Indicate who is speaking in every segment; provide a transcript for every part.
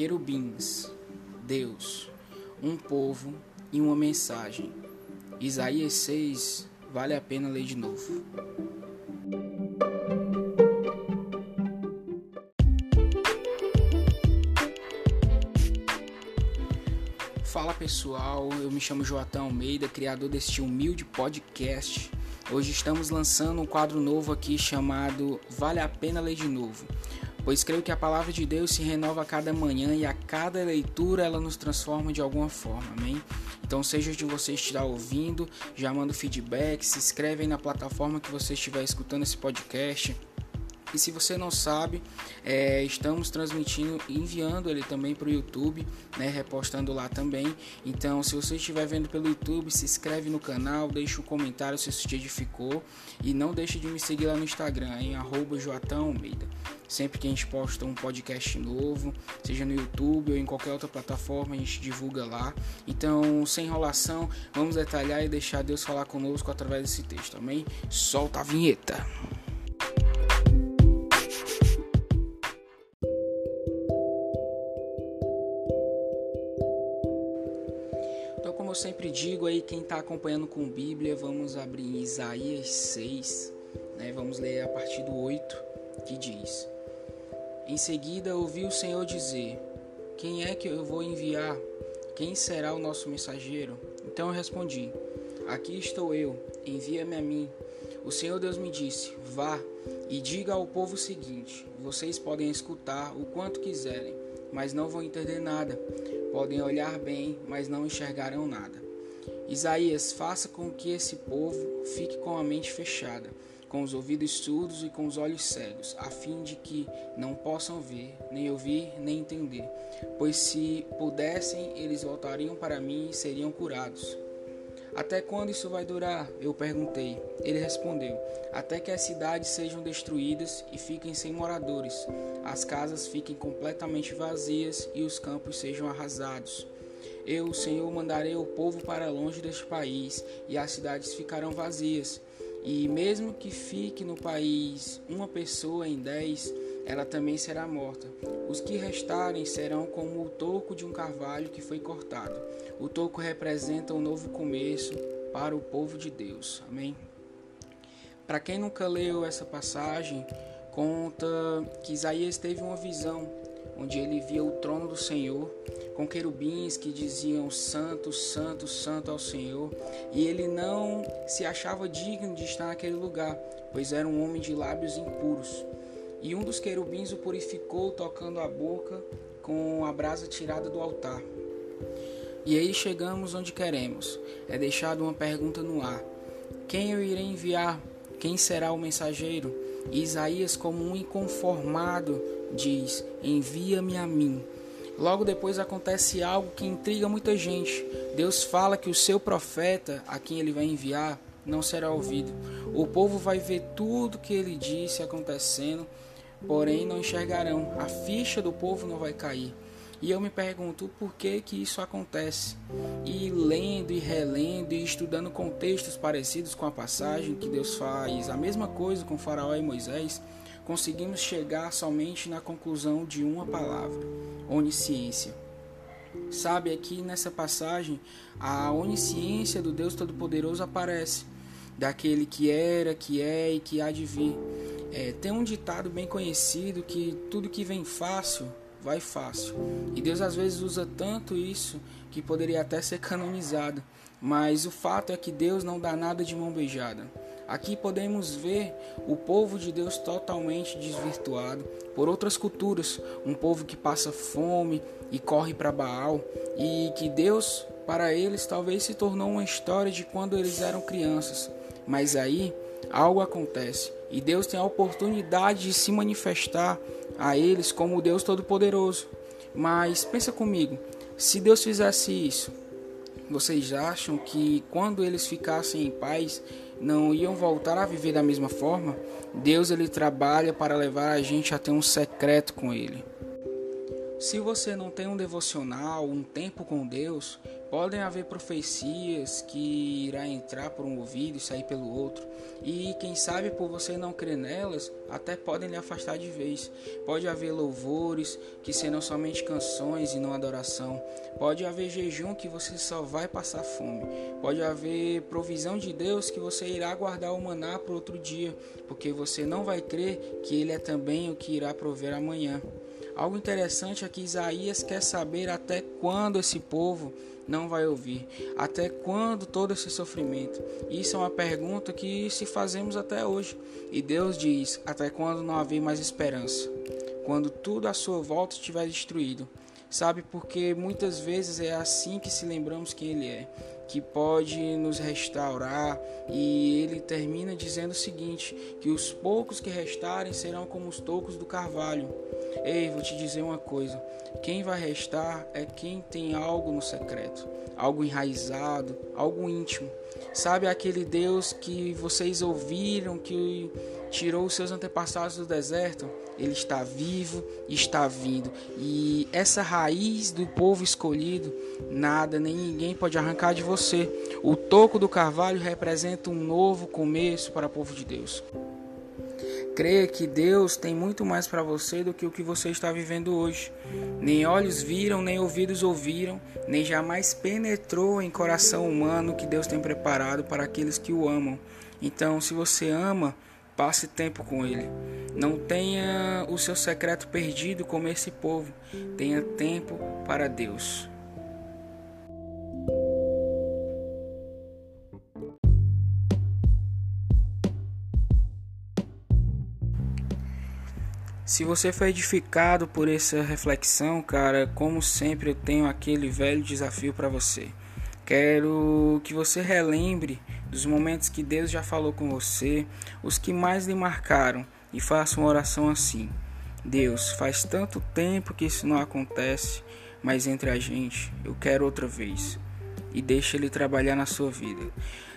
Speaker 1: querubins, Deus, um povo e uma mensagem. Isaías 6 vale a pena ler de novo. Fala pessoal, eu me chamo Joatão Almeida, criador deste humilde podcast. Hoje estamos lançando um quadro novo aqui chamado Vale a Pena Ler de Novo, pois creio que a palavra de Deus se renova a cada manhã e a cada leitura ela nos transforma de alguma forma, amém? Então, seja de você estiver ouvindo, já manda feedback, se inscreve aí na plataforma que você estiver escutando esse podcast e se você não sabe, é, estamos transmitindo, enviando ele também para o YouTube, né, repostando lá também. Então, se você estiver vendo pelo YouTube, se inscreve no canal, deixa um comentário se isso te edificou e não deixe de me seguir lá no Instagram, em Joatão Almeida. Sempre que a gente posta um podcast novo, seja no YouTube ou em qualquer outra plataforma, a gente divulga lá. Então, sem enrolação, vamos detalhar e deixar Deus falar conosco através desse texto, amém? Solta a vinheta! Como eu sempre digo aí, quem está acompanhando com Bíblia, vamos abrir Isaías 6, né? vamos ler a partir do 8, que diz: Em seguida ouvi o Senhor dizer: Quem é que eu vou enviar? Quem será o nosso mensageiro? Então eu respondi: Aqui estou eu, envia-me a mim. O Senhor Deus me disse: Vá e diga ao povo o seguinte: Vocês podem escutar o quanto quiserem, mas não vão entender nada podem olhar bem, mas não enxergarão nada. Isaías, faça com que esse povo fique com a mente fechada, com os ouvidos surdos e com os olhos cegos, a fim de que não possam ver, nem ouvir, nem entender. Pois se pudessem, eles voltariam para mim e seriam curados. Até quando isso vai durar? Eu perguntei. Ele respondeu: Até que as cidades sejam destruídas e fiquem sem moradores, as casas fiquem completamente vazias e os campos sejam arrasados. Eu, Senhor, mandarei o povo para longe deste país e as cidades ficarão vazias. E mesmo que fique no país uma pessoa em dez, ela também será morta. Os que restarem serão como o toco de um carvalho que foi cortado. O toco representa um novo começo para o povo de Deus. Amém? Para quem nunca leu essa passagem, conta que Isaías teve uma visão onde ele via o trono do Senhor com querubins que diziam santo, santo, santo ao Senhor, e ele não se achava digno de estar naquele lugar, pois era um homem de lábios impuros. E um dos querubins o purificou, tocando a boca com a brasa tirada do altar. E aí chegamos onde queremos. É deixado uma pergunta no ar: Quem eu irei enviar? Quem será o mensageiro? E Isaías, como um inconformado, diz: Envia-me a mim. Logo depois acontece algo que intriga muita gente. Deus fala que o seu profeta, a quem ele vai enviar, não será ouvido. O povo vai ver tudo que ele disse acontecendo, porém não enxergarão. A ficha do povo não vai cair. E eu me pergunto por que que isso acontece. E lendo e relendo e estudando contextos parecidos com a passagem que Deus faz a mesma coisa com Faraó e Moisés, conseguimos chegar somente na conclusão de uma palavra: onisciência. Sabe, aqui nessa passagem, a onisciência do Deus Todo-Poderoso aparece, daquele que era, que é e que há de vir. É, tem um ditado bem conhecido que tudo que vem fácil vai fácil. E Deus às vezes usa tanto isso que poderia até ser canonizado. Mas o fato é que Deus não dá nada de mão beijada. Aqui podemos ver o povo de Deus totalmente desvirtuado por outras culturas, um povo que passa fome e corre para Baal, e que Deus, para eles, talvez se tornou uma história de quando eles eram crianças. Mas aí algo acontece e Deus tem a oportunidade de se manifestar a eles como Deus Todo-Poderoso. Mas pensa comigo, se Deus fizesse isso, vocês acham que quando eles ficassem em paz, não iam voltar a viver da mesma forma? Deus ele trabalha para levar a gente a ter um secreto com ele. Se você não tem um devocional, um tempo com Deus, Podem haver profecias que irá entrar por um ouvido e sair pelo outro, e quem sabe por você não crer nelas, até podem lhe afastar de vez. Pode haver louvores que serão somente canções e não adoração. Pode haver jejum que você só vai passar fome. Pode haver provisão de Deus que você irá guardar o maná para outro dia, porque você não vai crer que ele é também o que irá prover amanhã. Algo interessante é que Isaías quer saber até quando esse povo não vai ouvir? Até quando todo esse sofrimento? Isso é uma pergunta que se fazemos até hoje. E Deus diz: até quando não haver mais esperança? Quando tudo à sua volta estiver destruído. Sabe, porque muitas vezes é assim que se lembramos quem Ele é, que pode nos restaurar, e ele termina dizendo o seguinte: que os poucos que restarem serão como os tocos do carvalho. Ei, vou te dizer uma coisa: quem vai restar é quem tem algo no secreto, algo enraizado, algo íntimo. Sabe aquele Deus que vocês ouviram que tirou os seus antepassados do deserto? Ele está vivo e está vindo. E essa raiz do povo escolhido, nada nem ninguém pode arrancar de você. O toco do carvalho representa um novo começo para o povo de Deus. Creia que Deus tem muito mais para você do que o que você está vivendo hoje. Nem olhos viram, nem ouvidos ouviram, nem jamais penetrou em coração humano que Deus tem preparado para aqueles que o amam. Então, se você ama, passe tempo com Ele. Não tenha o seu secreto perdido como esse povo. Tenha tempo para Deus. Se você foi edificado por essa reflexão, cara, como sempre eu tenho aquele velho desafio para você. Quero que você relembre dos momentos que Deus já falou com você, os que mais lhe marcaram, e faça uma oração assim: Deus, faz tanto tempo que isso não acontece, mas entre a gente, eu quero outra vez. E deixa ele trabalhar na sua vida.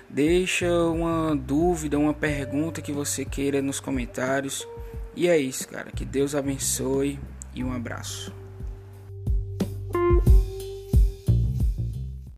Speaker 1: Deixa uma dúvida, uma pergunta que você queira nos comentários. E é isso, cara. Que Deus abençoe e um abraço.